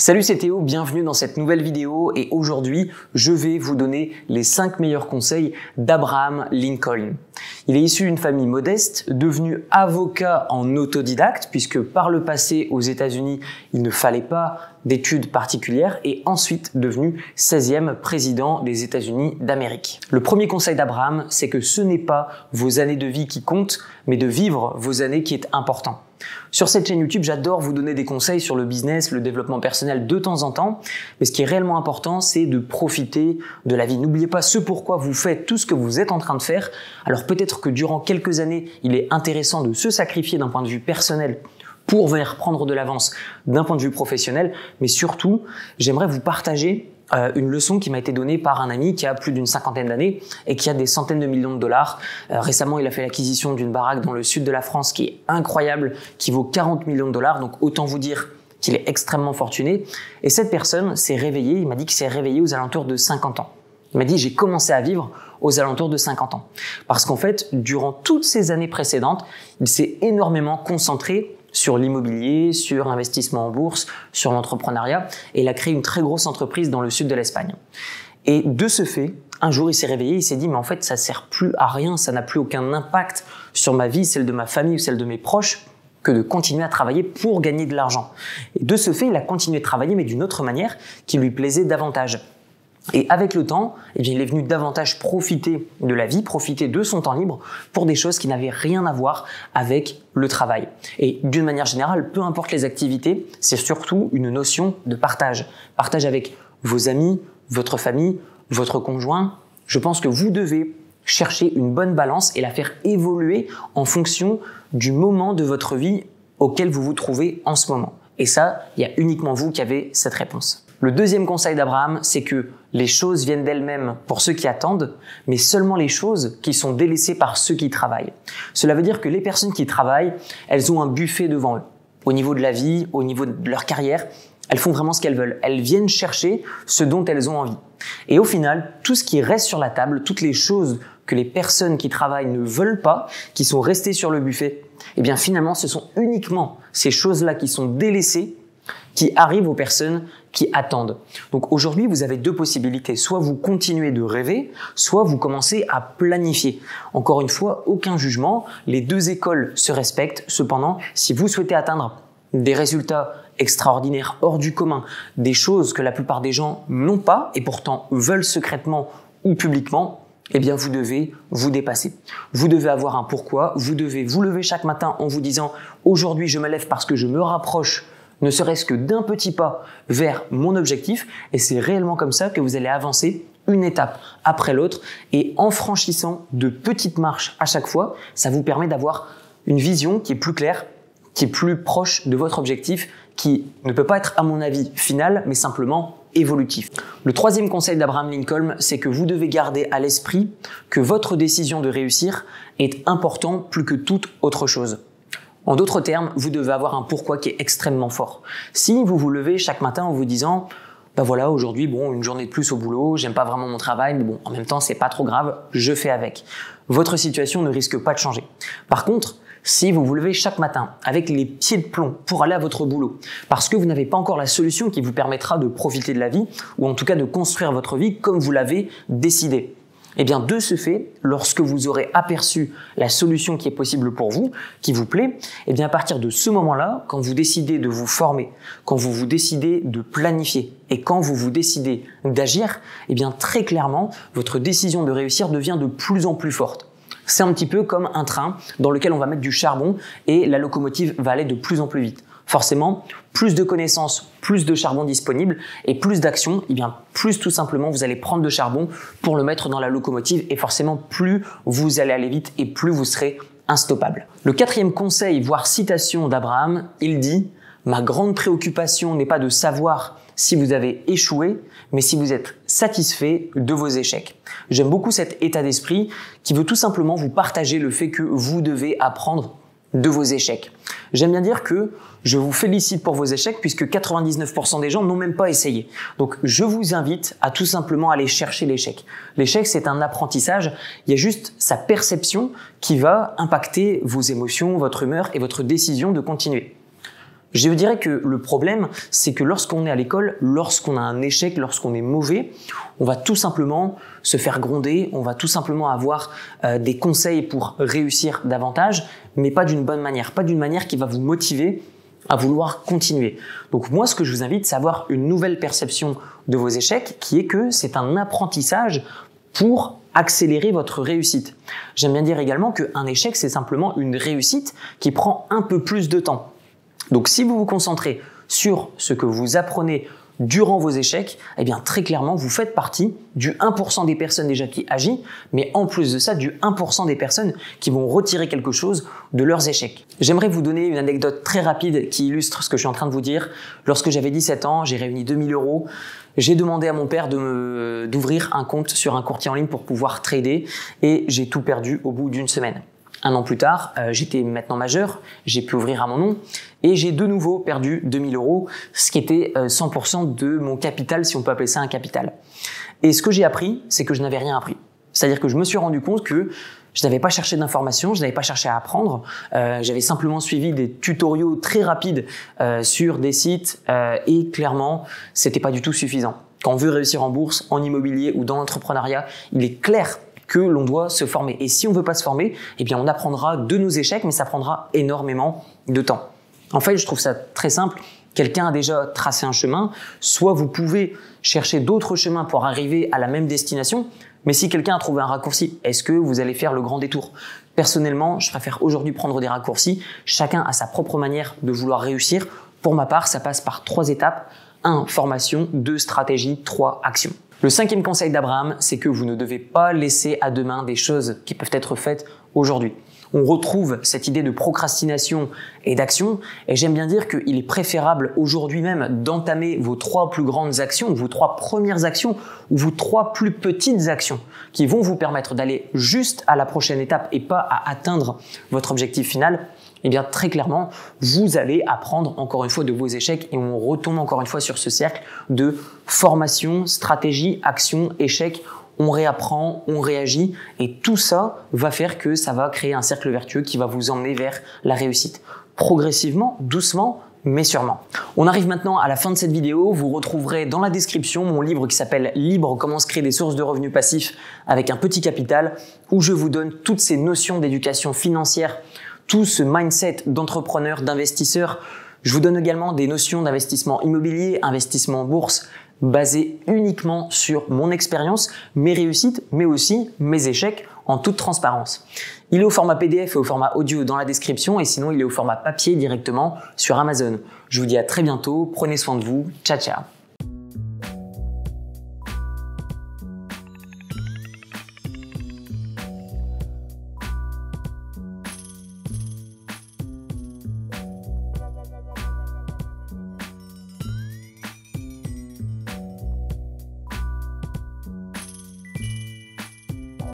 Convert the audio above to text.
Salut c'est Théo, bienvenue dans cette nouvelle vidéo et aujourd'hui je vais vous donner les 5 meilleurs conseils d'Abraham Lincoln. Il est issu d'une famille modeste, devenu avocat en autodidacte puisque par le passé aux États-Unis il ne fallait pas d'études particulières et ensuite devenu 16e président des États-Unis d'Amérique. Le premier conseil d'Abraham c'est que ce n'est pas vos années de vie qui comptent mais de vivre vos années qui est important. Sur cette chaîne YouTube, j'adore vous donner des conseils sur le business, le développement personnel de temps en temps. Mais ce qui est réellement important, c'est de profiter de la vie. N'oubliez pas ce pourquoi vous faites tout ce que vous êtes en train de faire. Alors peut-être que durant quelques années, il est intéressant de se sacrifier d'un point de vue personnel pour venir prendre de l'avance d'un point de vue professionnel. Mais surtout, j'aimerais vous partager euh, une leçon qui m'a été donnée par un ami qui a plus d'une cinquantaine d'années et qui a des centaines de millions de dollars. Euh, récemment, il a fait l'acquisition d'une baraque dans le sud de la France qui est incroyable, qui vaut 40 millions de dollars. Donc autant vous dire qu'il est extrêmement fortuné. Et cette personne s'est réveillée, il m'a dit qu'il s'est réveillé aux alentours de 50 ans. Il m'a dit j'ai commencé à vivre aux alentours de 50 ans. Parce qu'en fait, durant toutes ces années précédentes, il s'est énormément concentré sur l'immobilier, sur l'investissement en bourse, sur l'entrepreneuriat, et il a créé une très grosse entreprise dans le sud de l'Espagne. Et de ce fait, un jour, il s'est réveillé, il s'est dit, mais en fait, ça sert plus à rien, ça n'a plus aucun impact sur ma vie, celle de ma famille ou celle de mes proches, que de continuer à travailler pour gagner de l'argent. Et de ce fait, il a continué de travailler, mais d'une autre manière qui lui plaisait davantage. Et avec le temps, eh il est venu davantage profiter de la vie, profiter de son temps libre pour des choses qui n'avaient rien à voir avec le travail. Et d'une manière générale, peu importe les activités, c'est surtout une notion de partage. Partage avec vos amis, votre famille, votre conjoint. Je pense que vous devez chercher une bonne balance et la faire évoluer en fonction du moment de votre vie auquel vous vous trouvez en ce moment. Et ça, il y a uniquement vous qui avez cette réponse. Le deuxième conseil d'Abraham, c'est que les choses viennent d'elles-mêmes pour ceux qui attendent, mais seulement les choses qui sont délaissées par ceux qui travaillent. Cela veut dire que les personnes qui travaillent, elles ont un buffet devant eux. Au niveau de la vie, au niveau de leur carrière, elles font vraiment ce qu'elles veulent. Elles viennent chercher ce dont elles ont envie. Et au final, tout ce qui reste sur la table, toutes les choses que les personnes qui travaillent ne veulent pas, qui sont restées sur le buffet, eh bien finalement, ce sont uniquement ces choses-là qui sont délaissées qui arrivent aux personnes qui attendent. Donc aujourd'hui, vous avez deux possibilités. Soit vous continuez de rêver, soit vous commencez à planifier. Encore une fois, aucun jugement. Les deux écoles se respectent. Cependant, si vous souhaitez atteindre des résultats extraordinaires, hors du commun, des choses que la plupart des gens n'ont pas et pourtant veulent secrètement ou publiquement, eh bien vous devez vous dépasser. Vous devez avoir un pourquoi, vous devez vous lever chaque matin en vous disant aujourd'hui je me lève parce que je me rapproche ne serait-ce que d'un petit pas vers mon objectif, et c'est réellement comme ça que vous allez avancer une étape après l'autre, et en franchissant de petites marches à chaque fois, ça vous permet d'avoir une vision qui est plus claire, qui est plus proche de votre objectif, qui ne peut pas être à mon avis final, mais simplement évolutif. Le troisième conseil d'Abraham Lincoln, c'est que vous devez garder à l'esprit que votre décision de réussir est important plus que toute autre chose. En d'autres termes, vous devez avoir un pourquoi qui est extrêmement fort. Si vous vous levez chaque matin en vous disant ben voilà, aujourd'hui, bon, une journée de plus au boulot, j'aime pas vraiment mon travail, mais bon, en même temps, c'est pas trop grave, je fais avec. Votre situation ne risque pas de changer. Par contre, si vous vous levez chaque matin avec les pieds de plomb pour aller à votre boulot, parce que vous n'avez pas encore la solution qui vous permettra de profiter de la vie, ou en tout cas de construire votre vie comme vous l'avez décidé, eh bien, de ce fait, lorsque vous aurez aperçu la solution qui est possible pour vous, qui vous plaît, eh bien, à partir de ce moment-là, quand vous décidez de vous former, quand vous vous décidez de planifier et quand vous vous décidez d'agir, eh bien, très clairement, votre décision de réussir devient de plus en plus forte. C'est un petit peu comme un train dans lequel on va mettre du charbon et la locomotive va aller de plus en plus vite forcément, plus de connaissances, plus de charbon disponible et plus d'actions, et eh bien plus tout simplement vous allez prendre de charbon pour le mettre dans la locomotive et forcément plus vous allez aller vite et plus vous serez instoppable. Le quatrième conseil, voire citation d'Abraham, il dit Ma grande préoccupation n'est pas de savoir si vous avez échoué, mais si vous êtes satisfait de vos échecs. J'aime beaucoup cet état d'esprit qui veut tout simplement vous partager le fait que vous devez apprendre de vos échecs. J'aime bien dire que je vous félicite pour vos échecs puisque 99% des gens n'ont même pas essayé. Donc je vous invite à tout simplement aller chercher l'échec. L'échec c'est un apprentissage, il y a juste sa perception qui va impacter vos émotions, votre humeur et votre décision de continuer. Je dirais que le problème, c'est que lorsqu'on est à l'école, lorsqu'on a un échec, lorsqu'on est mauvais, on va tout simplement se faire gronder, on va tout simplement avoir euh, des conseils pour réussir davantage, mais pas d'une bonne manière, pas d'une manière qui va vous motiver à vouloir continuer. Donc moi, ce que je vous invite, c'est avoir une nouvelle perception de vos échecs, qui est que c'est un apprentissage pour accélérer votre réussite. J'aime bien dire également qu'un échec, c'est simplement une réussite qui prend un peu plus de temps. Donc si vous vous concentrez sur ce que vous apprenez durant vos échecs, eh bien très clairement, vous faites partie du 1% des personnes déjà qui agit, mais en plus de ça, du 1% des personnes qui vont retirer quelque chose de leurs échecs. J'aimerais vous donner une anecdote très rapide qui illustre ce que je suis en train de vous dire. Lorsque j'avais 17 ans, j'ai réuni 2000 euros. J'ai demandé à mon père d'ouvrir un compte sur un courtier en ligne pour pouvoir trader et j'ai tout perdu au bout d'une semaine. Un an plus tard, euh, j'étais maintenant majeur, j'ai pu ouvrir à mon nom et j'ai de nouveau perdu 2000 euros, ce qui était 100% euh, de mon capital, si on peut appeler ça un capital. Et ce que j'ai appris, c'est que je n'avais rien appris. C'est-à-dire que je me suis rendu compte que je n'avais pas cherché d'informations, je n'avais pas cherché à apprendre. Euh, j'avais simplement suivi des tutoriaux très rapides euh, sur des sites et clairement, c'était pas du tout suffisant. Quand on veut réussir en bourse, en immobilier ou dans l'entrepreneuriat, il est clair que l'on doit se former. Et si on veut pas se former, eh bien on apprendra de nos échecs, mais ça prendra énormément de temps. En fait, je trouve ça très simple. Quelqu'un a déjà tracé un chemin, soit vous pouvez chercher d'autres chemins pour arriver à la même destination, mais si quelqu'un a trouvé un raccourci, est-ce que vous allez faire le grand détour? Personnellement, je préfère aujourd'hui prendre des raccourcis. Chacun a sa propre manière de vouloir réussir. Pour ma part, ça passe par trois étapes. 1. Formation. 2. Stratégie. 3. Action. Le cinquième conseil d'Abraham, c'est que vous ne devez pas laisser à demain des choses qui peuvent être faites aujourd'hui. On retrouve cette idée de procrastination et d'action, et j'aime bien dire qu'il est préférable aujourd'hui même d'entamer vos trois plus grandes actions, vos trois premières actions, ou vos trois plus petites actions, qui vont vous permettre d'aller juste à la prochaine étape et pas à atteindre votre objectif final, eh bien très clairement, vous allez apprendre encore une fois de vos échecs et on retombe encore une fois sur ce cercle de formation, stratégie, action, échec. On réapprend, on réagit et tout ça va faire que ça va créer un cercle vertueux qui va vous emmener vers la réussite. Progressivement, doucement, mais sûrement. On arrive maintenant à la fin de cette vidéo. Vous retrouverez dans la description mon livre qui s'appelle Libre, comment se créer des sources de revenus passifs avec un petit capital, où je vous donne toutes ces notions d'éducation financière tout ce mindset d'entrepreneur, d'investisseur. Je vous donne également des notions d'investissement immobilier, investissement en bourse, basées uniquement sur mon expérience, mes réussites, mais aussi mes échecs en toute transparence. Il est au format PDF et au format audio dans la description et sinon il est au format papier directement sur Amazon. Je vous dis à très bientôt, prenez soin de vous, ciao ciao